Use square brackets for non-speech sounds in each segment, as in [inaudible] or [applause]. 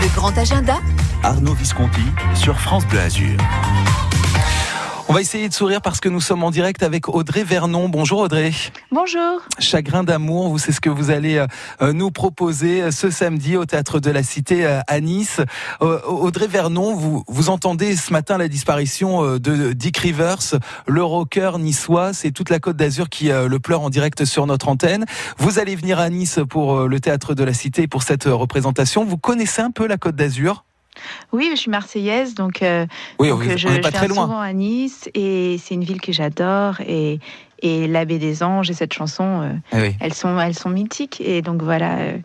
Le grand agenda Arnaud Visconti sur France Bleu Azur. On va essayer de sourire parce que nous sommes en direct avec Audrey Vernon. Bonjour Audrey. Bonjour. Chagrin d'amour, vous c'est ce que vous allez euh, nous proposer euh, ce samedi au théâtre de la Cité euh, à Nice. Audrey Vernon, vous, vous entendez ce matin la disparition de Dick Rivers, le rocker niçois. C'est toute la Côte d'Azur qui le pleure en direct sur notre antenne. Vous allez venir à Nice pour le théâtre de la Cité pour cette représentation. Vous connaissez un peu la Côte d'Azur? Oui, je suis marseillaise, donc, euh, oui, je, je viens très loin. souvent à Nice et c'est une ville que j'adore et, et l'abbé des anges et cette chanson, euh, ah elles sont elles sont mythiques et donc voilà. Euh,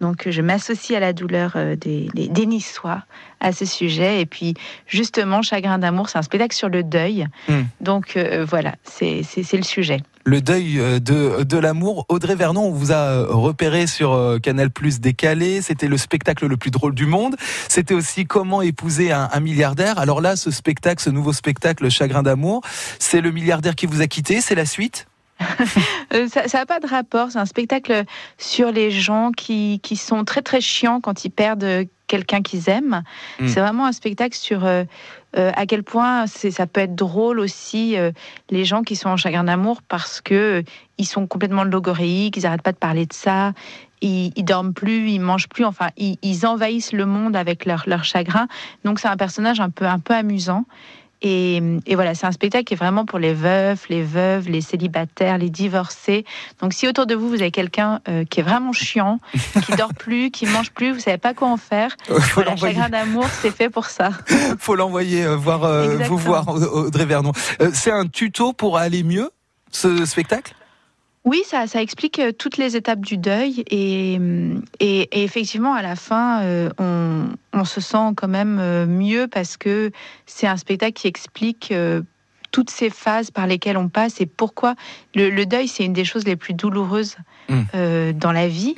donc je m'associe à la douleur des, des, Niçois à ce sujet. Et puis justement, Chagrin d'amour, c'est un spectacle sur le deuil. Hmm. Donc voilà, c'est le sujet le deuil euh, de, de l'amour. Audrey Vernon, on vous a euh, repéré sur euh, Canal Plus décalé. C'était le spectacle le plus drôle du monde. C'était aussi comment épouser un, milliardaire. Alors là, ce spectacle, ce nouveau spectacle, Chagrin d'amour, c'est le milliardaire qui vous a quitté. C'est la suite? [laughs] ça n'a pas de rapport. C'est un spectacle sur les gens qui, qui, sont très très chiants quand ils perdent quelqu'un qu'ils aiment. Hmm. C'est vraiment un spectacle sur euh, à quel point ça peut être drôle aussi euh, les gens qui sont en chagrin d'amour parce que euh, ils sont complètement logoréiques, ils n'arrêtent pas de parler de ça, ils, ils, dorment plus, ils mangent plus, enfin ils, ils envahissent le monde avec leur, leur chagrin. Donc c'est un personnage un peu un peu amusant. Et, voilà, c'est un spectacle qui est vraiment pour les veufs, les veuves, les célibataires, les divorcés. Donc si autour de vous, vous avez quelqu'un euh, qui est vraiment chiant, qui dort [laughs] plus, qui mange plus, vous savez pas quoi en faire, [laughs] voilà, chagrin d'amour, c'est fait pour ça. [laughs] Faut l'envoyer euh, voir, euh, vous voir, Audrey Vernon. c'est un tuto pour aller mieux, ce spectacle? Oui, ça, ça, explique toutes les étapes du deuil et, et, effectivement à la fin on, on, se sent quand même mieux parce que c'est un spectacle qui explique toutes ces phases par lesquelles on passe et pourquoi le, deuil c'est une des choses les plus douloureuses mmh. dans la vie.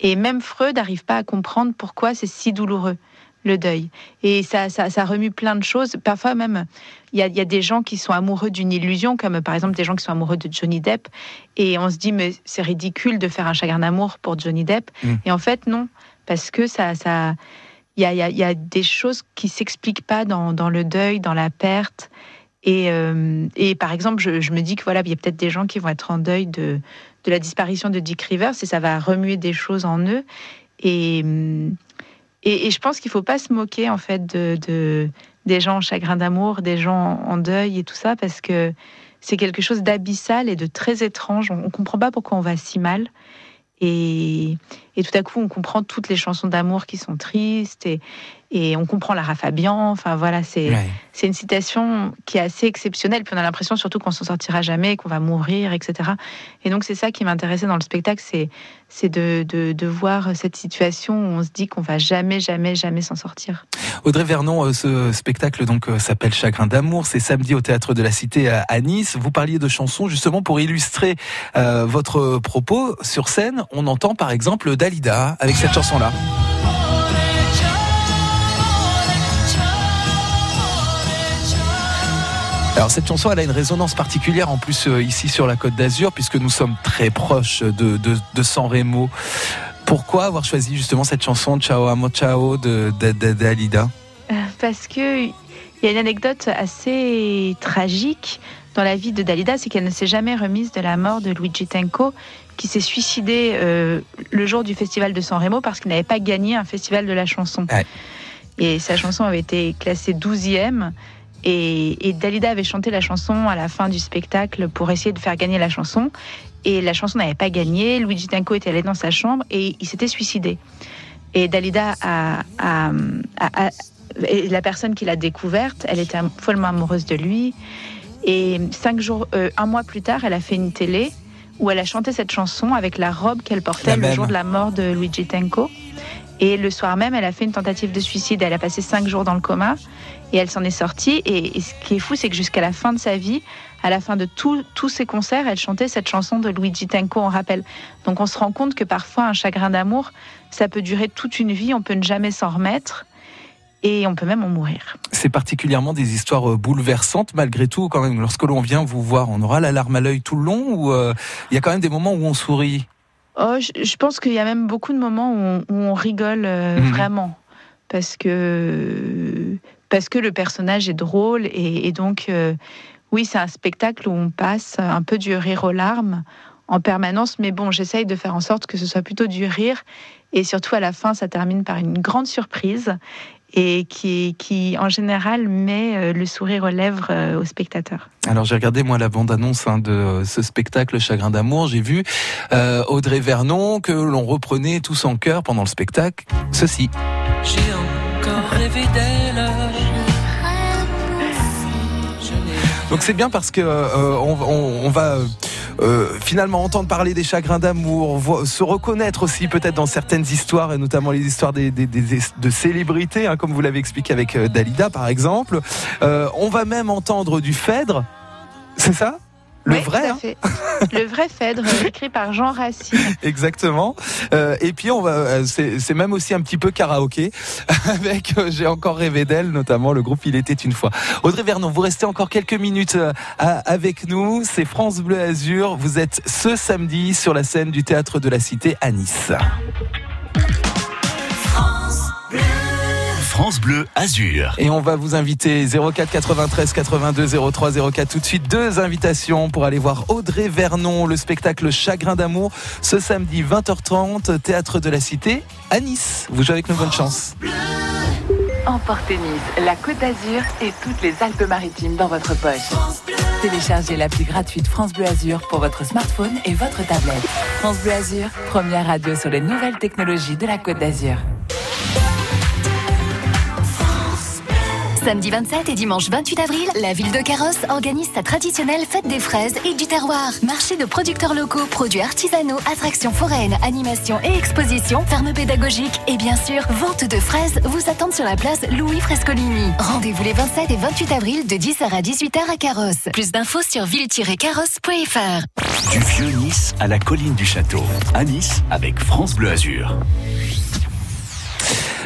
Et même Freud n'arrive pas à comprendre pourquoi c'est si douloureux le deuil. Et ça, ça, remue plein de choses. Parfois même, il y a, des gens qui sont amoureux d'une illusion, comme par exemple des gens qui sont amoureux de Johnny Depp. Et on se dit, mais c'est ridicule de faire un chagrin d'amour pour Johnny Depp. Mm. Et en fait, non. Parce que ça... ça il y a, des choses qui s'expliquent pas dans, le deuil, dans la perte. Et, euh, et par exemple, je, me dis que voilà, il y a peut-être des gens qui vont être en deuil de, de la disparition de Dick Rivers et ça va remuer des choses en eux. Et, et, je pense qu'il ne faut pas se moquer en fait de, des gens en chagrin d'amour, des gens en deuil et tout ça, parce que c'est quelque chose d'abyssal et de très étrange. On ne comprend pas pourquoi on va si mal. Et, et, tout à coup, on comprend toutes les chansons d'amour qui sont tristes et, et on comprend Lara Fabian. Enfin voilà, c'est c'est une citation qui est assez exceptionnelle. Puis on a l'impression surtout qu'on s'en sortira jamais, qu'on va mourir, etc. Et donc c'est ça qui m'intéressait dans le spectacle, c'est c'est de, de, de, voir cette situation où on se dit qu'on va jamais, jamais, jamais s'en sortir. Audrey Vernon, euh, ce spectacle donc euh, s'appelle Chagrin d'amour. C'est samedi au théâtre de la Cité à Nice. Vous parliez de chansons justement pour illustrer euh, votre propos sur scène. On entend par exemple Dalida avec cette chanson là. Alors cette chanson, elle a une résonance particulière en plus euh, ici sur la Côte d'Azur, puisque nous sommes très proches de, de, San Remo. Pourquoi avoir choisi justement cette chanson Ciao Amo Ciao de, d'Alida? Euh, Parce que il y a une anecdote assez tragique dans la vie de Dalida, c'est qu'elle ne s'est jamais remise de la mort de Luigi Tenco, qui s'est suicidé euh, le jour du festival de San Remo parce qu'il n'avait pas gagné un festival de la chanson. Et sa chanson avait été classée 12e. Et, Dalida avait chanté la chanson à la fin du spectacle pour essayer de faire gagner la chanson. Et la chanson n'avait pas gagné. Luigi Tenco était allé dans sa chambre et il s'était suicidé. Et Dalida a, la personne qui l'a découverte, elle était follement amoureuse de lui. Et cinq jours, euh, un mois plus tard, elle a fait une télé où elle a chanté cette chanson avec la robe qu'elle portait le jour de la mort de Luigi Tenco. Et le soir même, elle a fait une tentative de suicide. Elle a passé cinq jours dans le coma et elle s'en est sortie. Et, ce qui est fou, c'est que jusqu'à la fin de sa vie, à la fin de tous ses concerts, elle chantait cette chanson de Luigi Tenco en rappel. Donc on se rend compte que parfois un chagrin d'amour, ça peut durer toute une vie, on peut ne jamais s'en remettre et on peut même en mourir. C'est particulièrement des histoires euh, bouleversantes malgré tout quand même lorsque l'on vient vous voir, on aura la larme à l'œil tout le long ou euh, il y a quand même des moments où on sourit? Oh, je, pense qu'il y a même beaucoup de moments où on, rigole euh, mhm. vraiment. parce que, parce que le personnage est drôle et, donc, euh, oui, c'est un spectacle où on passe un peu du rire aux larmes en permanence, mais bon, j'essaye de faire en sorte que ce soit plutôt du rire et surtout à la fin, ça termine par une grande surprise et qui, qui en général met euh, le sourire aux lèvres euh, aux spectateurs. Alors j'ai regardé moi la bande-annonce hein, de ce spectacle Chagrin d'amour. J'ai vu euh, Audrey Vernon que l'on reprenait tous en chœur pendant le spectacle. Ceci. J'ai encore rêvé d'elle. Donc c'est bien parce que on, on, va euh, finalement entendre parler des chagrins d'amour, se reconnaître aussi peut-être dans certaines histoires, et notamment les histoires des, de célébrités, hein, comme vous l'avez expliqué avec euh, Dalida par exemple. Euh, on va même entendre du Phèdre, c'est ça? Le vrai, hein le vrai Phèdre, écrit par Jean Racine. [laughs] Exactement. Euh, et puis on va, euh, c'est même aussi un petit peu karaoké [laughs] avec euh, J'ai encore rêvé d'elle, notamment le groupe Il était une fois. Audrey Vernon, vous restez encore quelques minutes avec nous. C'est France Bleu Azur. Vous êtes ce samedi sur la scène du théâtre de la Cité à Nice. France Bleu Azur. Et on va vous inviter 04 93 82 03 04 tout de suite deux invitations pour aller voir Audrey Vernon, le spectacle Chagrin d'amour ce samedi 20h30 théâtre de la Cité à Nice. Vous jouez avec nous bonne chance. Emportez Nice, la Côte d'Azur et toutes les Alpes-Maritimes dans votre poche. Téléchargez l'appli gratuite France Bleu Azur pour votre smartphone et votre tablette. France Bleu Azur, première radio sur les nouvelles technologies de la Côte d'Azur. Samedi 27 et dimanche 28 avril, la ville de Carrosse organise sa traditionnelle fête des fraises et du terroir. Marché de producteurs locaux, produits artisanaux, attractions foraines, animations et expositions, fermes pédagogiques et bien sûr, vente de fraises vous attendent sur la place Louis Frescolini. Rendez-vous les 27 et 28 avril de 10h à 18h à Carrosse. Plus d'infos sur ville-carrosse.fr. Du vieux Nice à la colline du château. À Nice avec France Bleu Azur.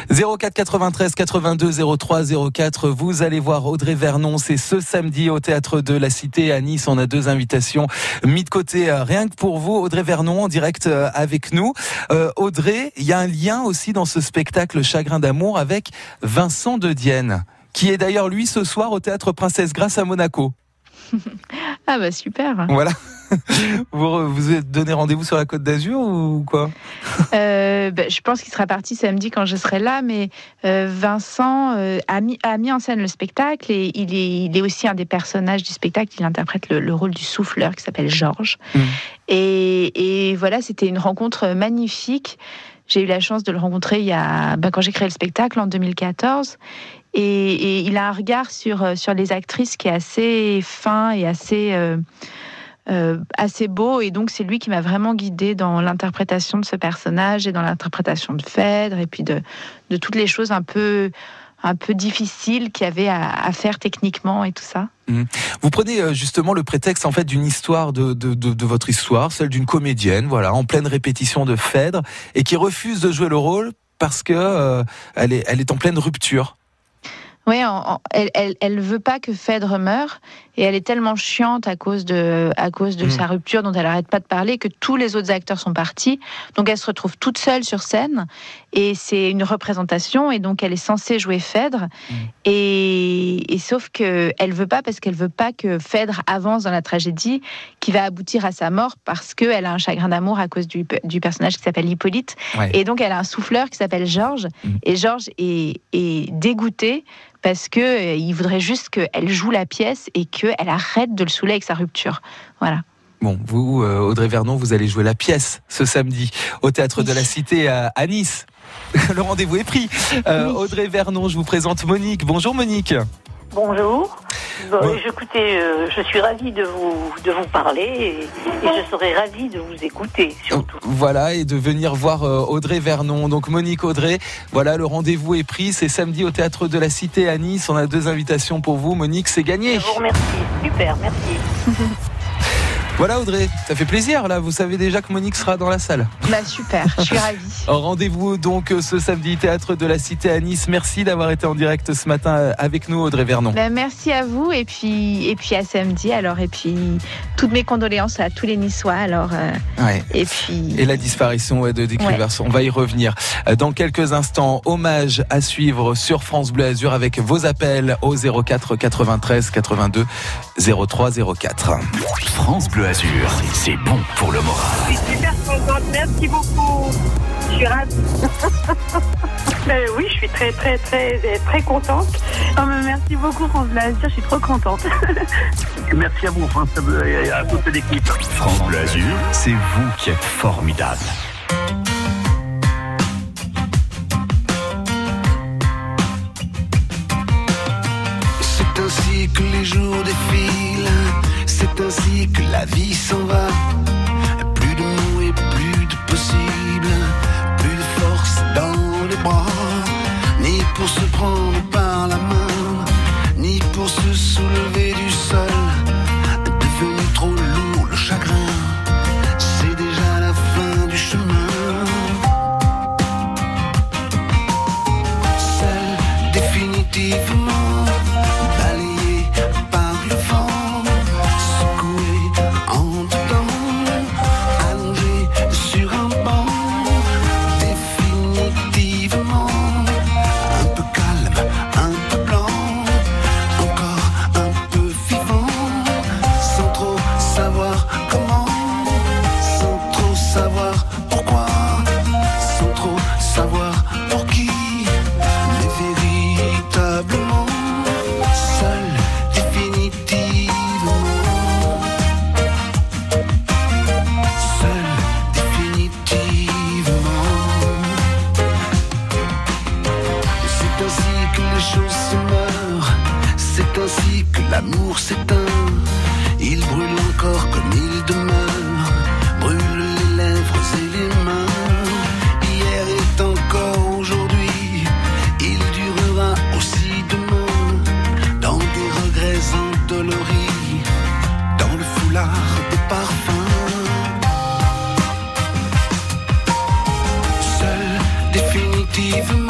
04 93 82 03 04. Vous allez voir Audrey Vernon. C'est ce samedi au théâtre de la Cité à Nice. On a deux invitations mis de côté euh, rien que pour vous. Audrey Vernon en direct euh, avec nous. Euh, Audrey, il y a un lien aussi dans ce spectacle Chagrin d'amour avec Vincent de Dienne, qui est d'ailleurs lui ce soir au théâtre Princesse Grâce à Monaco. [laughs] ah bah super. Voilà. [laughs] vous vous êtes donné rendez-vous sur la Côte d'Azur ou quoi? Euh, bah, Je pense qu'il sera parti samedi quand je serai là, mais euh, Vincent euh, a, mis, a, mis, en scène le spectacle et il est, il est, aussi un des personnages du spectacle. Il interprète le, rôle du souffleur qui s'appelle Georges. Mm. Et, et, voilà, c'était une rencontre magnifique. J'ai eu la chance de le rencontrer il y a, bah, quand j'ai créé le spectacle en 2014. Et, et, il a un regard sur, sur les actrices qui est assez fin et assez euh, assez beau. Et donc, c'est lui qui m'a vraiment guidée dans l'interprétation de ce personnage et dans l'interprétation de Phèdre et puis de, de toutes les choses un peu un peu difficiles qu'il y avait à, faire techniquement et tout ça. Mmh. Vous prenez euh, justement le prétexte en fait d'une histoire de, de, de, votre histoire, celle d'une comédienne, voilà, en pleine répétition de Phèdre et qui refuse de jouer le rôle parce que euh, elle, est, elle est en pleine rupture. Oui, elle, elle, elle, veut pas que Phèdre meure et elle est tellement chiante à cause de, à cause de mm. sa rupture dont elle arrête pas de parler que tous les autres acteurs sont partis. Donc elle se retrouve toute seule sur scène et c'est une représentation et donc elle est censée jouer Phèdre mm. et, et, sauf que elle veut pas parce qu'elle veut pas que Phèdre avance dans la tragédie qui va aboutir à sa mort parce qu'elle a un chagrin d'amour à cause du, du personnage qui s'appelle Hippolyte et donc elle a un souffleur qui s'appelle Georges mm. et Georges est, est dégoûté parce que euh, il voudrait juste qu'elle joue la pièce et qu'elle arrête de le saouler avec sa rupture. Voilà. Bon, vous, euh, Audrey Vernon, vous allez jouer la pièce ce samedi au Théâtre de la Cité à, Nice. [laughs] le rendez-vous est pris. Euh, Audrey Vernon, je vous présente Monique. Bonjour Monique. Bonjour. Écoutez, euh, je suis ravie de vous, de vous parler et, je serai ravie de vous écouter surtout. Voilà, et de venir voir euh, Audrey Vernon. Donc Monique Audrey, voilà, le rendez-vous est pris. C'est samedi au Théâtre de la Cité à Nice. On a deux invitations pour vous. Monique, c'est gagné. Je vous remercie. Super, merci. [laughs] Voilà Audrey, ça fait plaisir là, vous savez déjà que Monique sera dans la salle. Bah super, je suis ravie. [laughs] Rendez-vous donc ce samedi théâtre de la Cité à Nice. Merci d'avoir été en direct ce matin avec nous Audrey Vernon. Bah, merci à vous et puis et puis à samedi alors et puis toutes mes condoléances à tous les Niçois alors euh, Ouais. et puis Et la disparition ouais, de. Rivers, on va y revenir Euh, dans quelques instants. Hommage à suivre sur France Bleu Azur avec vos appels au 04 93 82 03 04. France Bleu Azur, c'est bon pour le moral. Je suis super contente. Merci beaucoup. Je suis ravie. Ben oui, je suis très, très, très, très contente. Oh, mais merci beaucoup, France Bleu Azur. Je suis trop contente. [laughs] Merci à vous, France Bleu, et à toute l'équipe. France Bleu Azur, c'est vous qui êtes formidable. C'est ainsi que les jours défilent, c'est ainsi que la vie s'en va. Pour se prendre par la main, ni pour se soulever du sol. Devenu trop lourd le chagrin, l'amour s'éteint. Il brûle encore comme il demeure, brûle les lèvres et les mains. Hier est encore aujourd'hui, il durera aussi demain. Dans des regrets endoloris, dans le foulard des parfums. Seul, définitivement,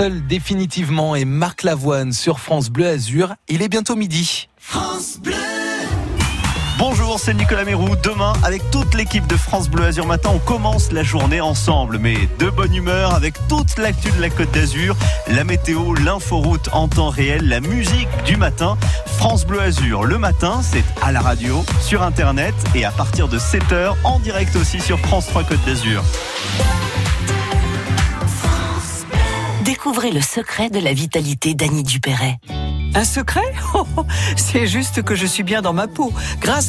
Seul définitivement et Marc Lavoine sur France Bleu Azur. Il est bientôt midi. Bonjour, c'est Nicolas Mérou. Demain, avec toute l'équipe de France Bleu Azur Matin, on commence la journée ensemble, mais de bonne humeur, avec toute l'actu de la Côte d'Azur, la météo, l'inforoute en temps réel, la musique du matin. France Bleu Azur, le matin, c'est à la radio, sur Internet et à partir de 7h, en direct aussi sur France 3 Côte d'Azur. Découvrez le secret de la vitalité d'Annie Dupéret. Un secret [laughs] C'est juste que je suis bien dans ma peau. Grâce à